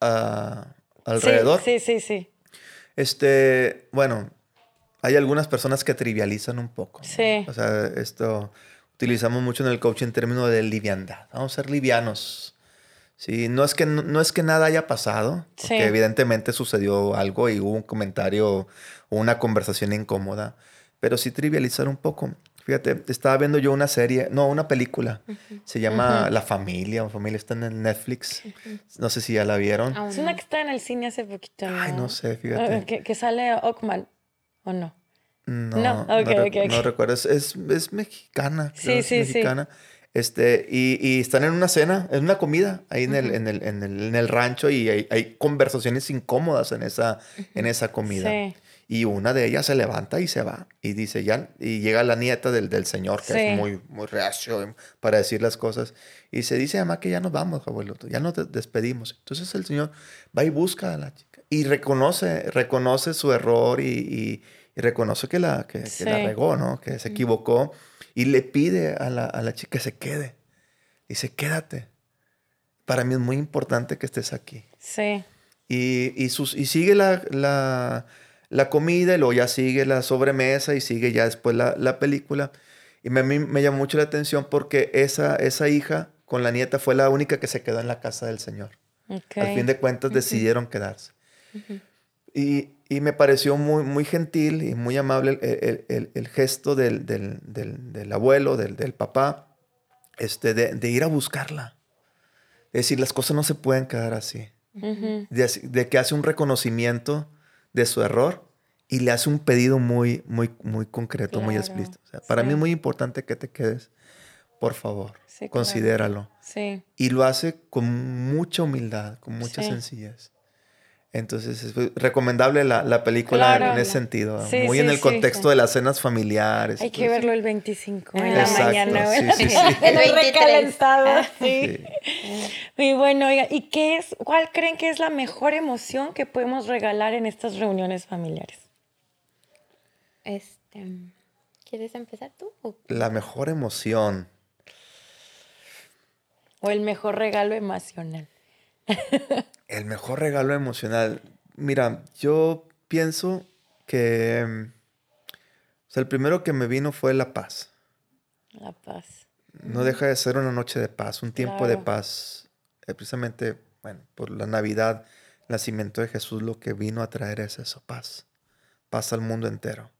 alrededor. Sí, sí, sí, Este, bueno, hay algunas personas que trivializan un poco. Sí. O sea, esto utilizamos mucho en el coaching en términos de liviandad. Vamos a ser livianos. Sí, no es que, no, es que nada haya pasado, porque evidentemente sucedió algo y hubo un comentario o una conversación incómoda, pero sí trivializar un poco. Fíjate, estaba viendo yo una serie, no, una película. Se llama La Familia. La Familia está en Netflix. No sé si ya la vieron. es una que está en el cine hace poquito. ¿no? Ay, no sé, fíjate. Ah, que, sale Ockman, ¿o no? No, no, no, recuerdo. Es, es, mexicana. Sí, sí, mexicana. Este, y, y, están en una cena, en una comida, ahí en, el, en, el, en, el, en, el, rancho y hay, hay, conversaciones incómodas en esa, en esa comida. Sí. Y una de ellas se levanta y se va. Y dice, ya, y llega la nieta del, del señor, que es muy, muy reacio para decir las cosas. Y se dice, además que ya nos vamos, abuelo, ya nos despedimos. Entonces el señor va y busca a la chica. Y reconoce, reconoce su error y, y, reconoce que la, que, la regó, ¿no? Que se equivocó. Y le pide a la, a la chica que se quede. Dice, quédate. Para mí es muy importante que estés aquí. Sí. Y, y, sus, y sigue la, la la comida y luego ya sigue la sobremesa y sigue ya después la, la película. Y me, me, llamó mucho la atención porque esa, esa hija con la nieta fue la única que se quedó en la casa del Señor. Al fin de cuentas decidieron quedarse. y, y, me pareció muy, muy gentil y muy amable el, el, el, gesto del, del, del, del abuelo, del, papá, este, de, de, ir a buscarla. Es decir, las cosas no se pueden quedar así. de, de, que hace un reconocimiento de su error y le hace un pedido muy, muy, muy concreto, muy explícito. para mí es muy importante que te quedes. Por favor, considéralo. Sí. Y lo hace con mucha humildad, con mucha sencillez. Entonces es recomendable la, la película en, ese sentido, muy en el contexto de las cenas familiares. Hay que verlo el 25 en la mañana, en el recalentado. Sí. Y bueno, ¿y qué es, cuál creen que es la mejor emoción que podemos regalar en estas reuniones familiares? Este, ¿quieres empezar tú? La mejor emoción. O el mejor regalo emocional. El mejor regalo emocional. Mira, yo pienso que. O sea, el primero que me vino fue la paz. La paz. No deja de ser una noche de paz, un tiempo de paz. Eh, precisamente, bueno, por la Navidad, el nacimiento de Jesús, lo que vino a traer es eso, paz. Paz al mundo entero.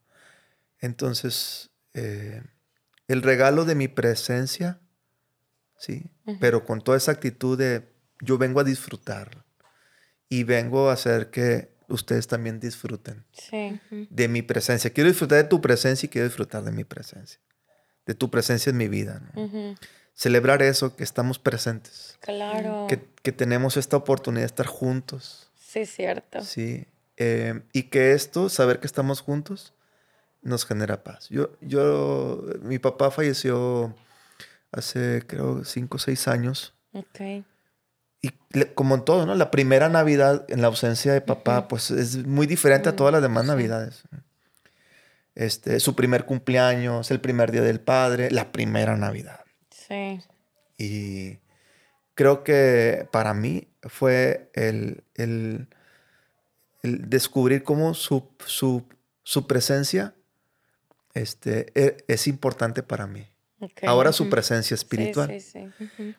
Entonces, eh, el regalo de mi presencia, sí, pero con toda esa actitud de yo vengo a disfrutar y vengo a hacer que ustedes también disfruten de mi presencia. Quiero disfrutar de tu presencia y quiero disfrutar de mi presencia, de tu presencia en mi vida. Celebrar eso, que estamos presentes. Claro. Que, tenemos esta oportunidad de estar juntos. Sí, cierto. Sí. Eh, y que esto, saber que estamos juntos, nos genera paz. Yo, yo, mi papá falleció hace, creo, cinco o seis años. Ok y como en todo, ¿no? La primera Navidad en la ausencia de papá, pues es muy diferente a todas las demás Navidades. Este, su primer cumpleaños, el primer día del padre, la primera Navidad. Sí. Y creo que para mí fue el, el, descubrir cómo su, su, su, presencia este, e, es importante para mí. Ahora su presencia espiritual. Sí, sí, sí.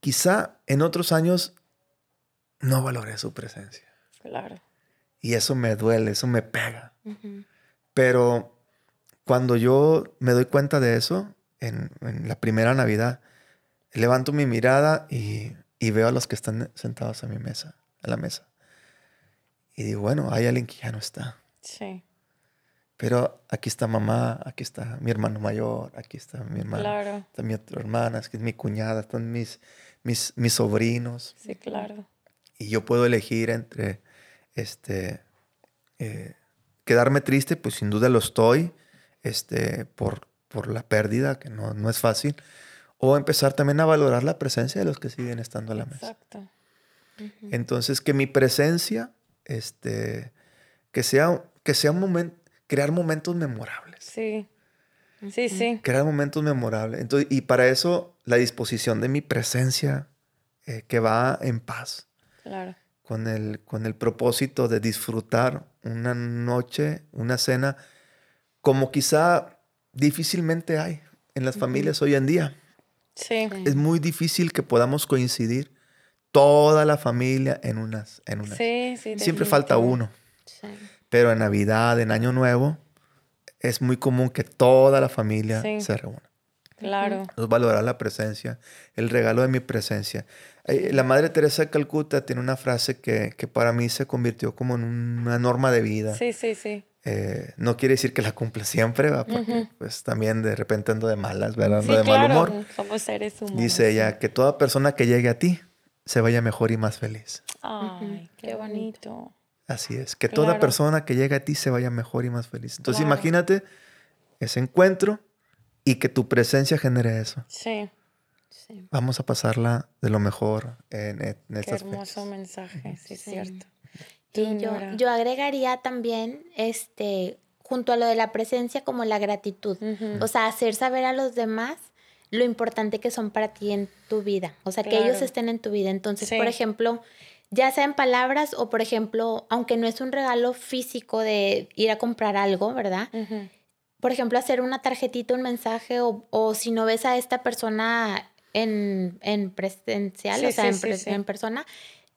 Quizá en otros años no valoré su presencia. Claro. Y eso me duele, eso me pega. Pero cuando yo me doy cuenta de eso, en, la primera Navidad, levanto mi mirada y, y veo a los que están sentados a mi mesa, a la mesa. Y digo, bueno, hay alguien que ya no está. Sí. Pero aquí está mamá, aquí está mi hermano mayor, aquí está mi hermana, Claro. está mi otra hermana, es mi cuñada, están mis, mis, mis sobrinos. Sí, claro. Y yo puedo elegir entre este eh, quedarme triste, pues sin duda lo estoy, este, por, por la pérdida, que no, no es fácil, o empezar también a valorar la presencia de los que siguen estando a la mesa. Exacto. Entonces, que mi presencia, este, que sea, que sea un momento, crear momentos memorables. Sí. Sí, sí. Crear momentos memorables. Entonces, y para eso, la disposición de mi presencia eh, que va en paz, Claro. con el, con el propósito de disfrutar una noche, una cena, como quizá difícilmente hay en las familias hoy en día. Sí. Es muy difícil que podamos coincidir toda la familia en unas. En unas. Sí, sí. Siempre falta uno. Sí. Pero en Navidad, en Año Nuevo, es muy común que toda la familia Sí. se reúna. Claro. Entonces, valorar la presencia, el regalo de mi presencia. La Madre Teresa de Calcuta tiene una frase que, que para mí se convirtió como en una norma de vida. Sí, sí, sí. Eh, no quiere decir que la cumpla siempre, ¿va? porque pues también de repente ando de malas, ¿verdad? Ando Sí, de mal claro. humor. Somos seres humanos. Dice ella que toda persona que llegue a ti se vaya mejor y más feliz. Ay, Qué bonito. Así es, que toda Claro. persona que llegue a ti se vaya mejor y más feliz. Entonces Claro. imagínate ese encuentro y que tu presencia genere eso. Sí. Sí. Vamos a pasarla de lo mejor en, en Qué estas hermoso fechas. mensaje, sí, es Sí. cierto. Y yo, yo agregaría también, este, junto a lo de la presencia, como la gratitud. O sea, hacer saber a los demás lo importante que son para ti en tu vida. O sea, que ellos estén en tu vida. Entonces, Sí. por ejemplo, ya sea en palabras o, por ejemplo, aunque no es un regalo físico de ir a comprar algo, ¿verdad? Por ejemplo, hacer una tarjetita, un mensaje, o, o si no ves a esta persona en, en presencial, Sí, o sea, sí, en, sí, pre- sí. en persona,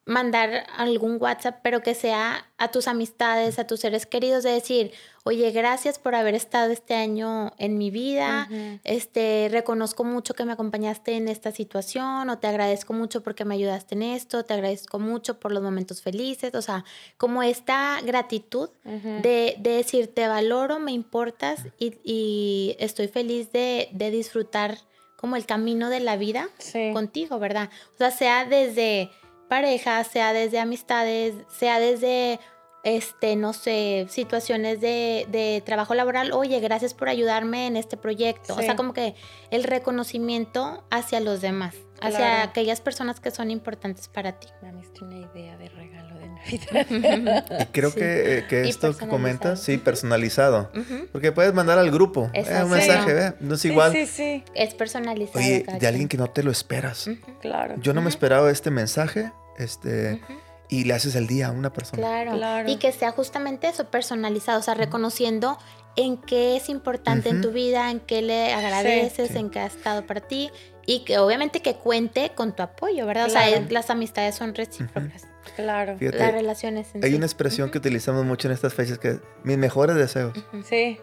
mandar algún WhatsApp, pero que sea a tus amistades, a tus seres queridos, de decir, oye, gracias por haber estado este año en mi vida, este, reconozco mucho que me acompañaste en esta situación, o te agradezco mucho porque me ayudaste en esto, te agradezco mucho por los momentos felices, o sea, como esta gratitud de, de decir, te valoro, me importas y, y estoy feliz de, de disfrutar como el camino de la vida Sí. contigo, ¿verdad? O sea, sea desde pareja, sea desde amistades, sea desde, este, no sé, situaciones de, de trabajo laboral. Oye, gracias por ayudarme en este proyecto. O sea, como que el reconocimiento hacia los demás, hacia Claro. aquellas personas que son importantes para ti. Me diste una idea de regalo de Navidad. Y creo Sí. que, eh, que esto que comentas, sí, personalizado. Porque puedes mandar al grupo eh, Exacto. un mensaje. ¿ve? No es igual. Sí, sí, Es personalizado. Oye, de alguien que no te lo esperas. Claro. Yo no me Ujú. esperaba este mensaje, este, y le haces el día a una persona. Claro. Claro. Y que sea justamente eso, personalizado, o sea, reconociendo en qué es importante en tu vida, en qué le agradeces, Sí. en qué ha estado para ti y que obviamente que cuente con tu apoyo, ¿verdad? O sea, es- las amistades son recíprocas, Claro. Fíjate, las relaciones en hay sí. una expresión que utilizamos mucho en estas fechas que es mis mejores deseos. Sí.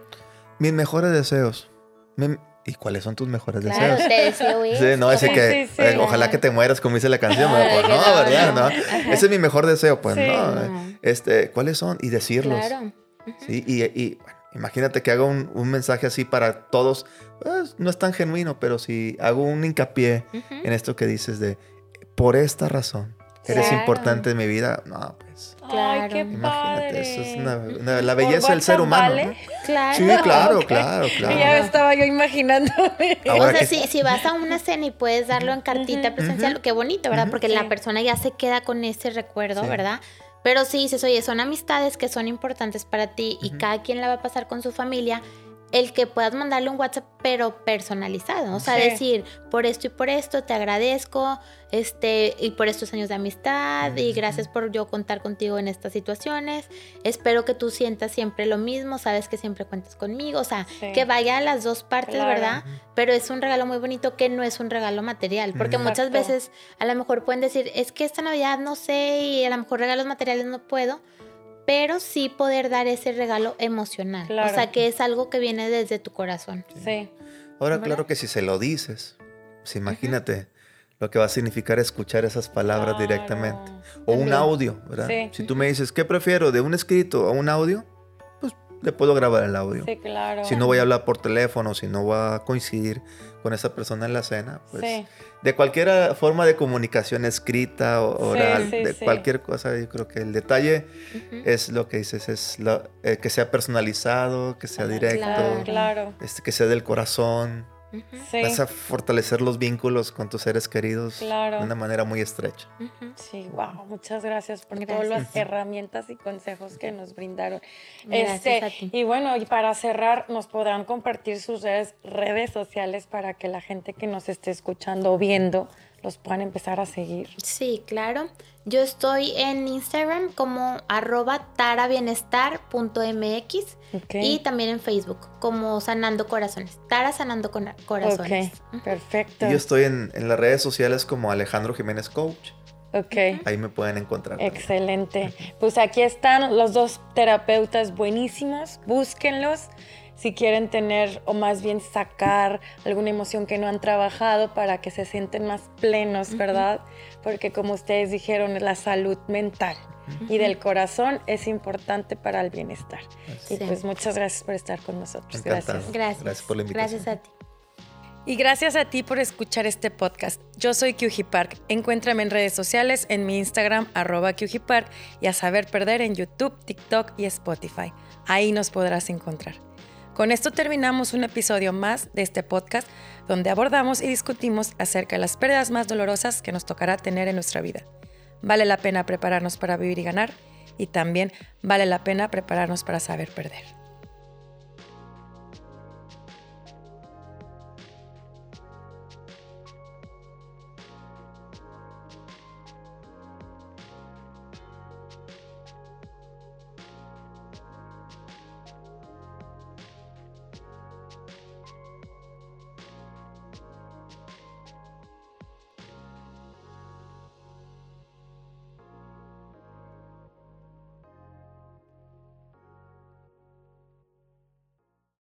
Mis mejores deseos. Mi- ¿Y cuáles son tus mejores Claro, deseos? te deseo eso. Sí, no, ese que sí, sí. eh, ojalá que te mueras, como dice la canción. Ah, pero pues no, no, ¿verdad? no. No. Ajá. Ese es mi mejor deseo, pues no. No. Este, ¿cuáles son? Y decirlos. Claro. Sí, y, y, bueno, imagínate que hago un, un mensaje así para todos. pues, no es tan genuino, pero si hago un hincapié en esto que dices de por esta razón eres Claro. importante en mi vida, no, pues. Ay, Claro. qué Imagínate, padre. eso es una, una- la ¿Por belleza del ser humano. vale? ¿no? Claro. Sí, claro, claro, Y ya claro. estaba yo imaginándome. Ahora o sea, que- si, si vas a una cena y puedes darlo en cartita presencial, qué bonito, ¿verdad? Porque Sí. la persona ya se queda con ese recuerdo, Sí. ¿verdad? Pero si dices, oye, son amistades que son importantes para ti y cada quien la va a pasar con su familia, el que puedas mandarle un WhatsApp, pero personalizado. O sea, Sí. decir, por esto y por esto, te agradezco, este, y por estos años de amistad, y gracias por yo contar contigo en estas situaciones. Espero que tú sientas siempre lo mismo, sabes que siempre cuentas conmigo. O sea, Sí. que vaya a las dos partes, Claro. ¿verdad? Pero es un regalo muy bonito que no es un regalo material, porque muchas veces a lo mejor pueden decir, es que esta Navidad no sé y a lo mejor regalos materiales no puedo, pero sí poder dar ese regalo emocional. Claro. O sea, que es algo que viene desde tu corazón. Sí. Ahora, ¿verdad? claro que si se lo dices, pues imagínate, lo que va a significar escuchar esas palabras directamente. O un audio, ¿verdad? Si tú me dices, ¿qué prefiero? ¿De un escrito o un audio? Le puedo grabar el audio. Sí, claro. Si no voy a hablar por teléfono, si no voy a coincidir con esa persona en la cena, pues de cualquier forma de comunicación escrita o oral, de cualquier cosa, yo creo que el detalle es lo que dices, es eh, que sea personalizado, que sea directo, claro. Este, que sea del corazón. Vas a fortalecer los vínculos con tus seres queridos de una manera muy estrecha. Sí, wow, muchas gracias por todas las herramientas y consejos que nos brindaron. Este, y bueno, y para cerrar, nos podrán compartir sus redes, redes sociales para que la gente que nos esté escuchando o viendo los puedan empezar a seguir. Sí, claro. Yo estoy en Instagram como arroba tarabienestar.mx y también en Facebook como Sanando Corazones. Tara Sanando Corazones. Ok, perfecto. yo estoy en, las redes sociales como Alejandro Jiménez Coach. Ok. Ahí me pueden encontrar. Excelente. Pues aquí están los dos terapeutas buenísimos. Búsquenlos si quieren tener o más bien sacar alguna emoción que no han trabajado para que se sienten más plenos, ¿verdad? Porque como ustedes dijeron, la salud mental y del corazón es importante para el bienestar. Y pues muchas gracias por estar con nosotros. Gracias. Gracias. Gracias por la invitación. Gracias a ti. Y gracias a ti por escuchar este podcast. Yo soy QG Park. Encuéntrame en redes sociales, en mi Instagram, arroba QG Park, y a saber perder en YouTube, TikTok y Spotify. Ahí nos podrás encontrar. Con esto terminamos un episodio más de este podcast donde abordamos y discutimos acerca de las pérdidas más dolorosas que nos tocará tener en nuestra vida. Vale la pena prepararnos para vivir y ganar y también vale la pena prepararnos para saber perder.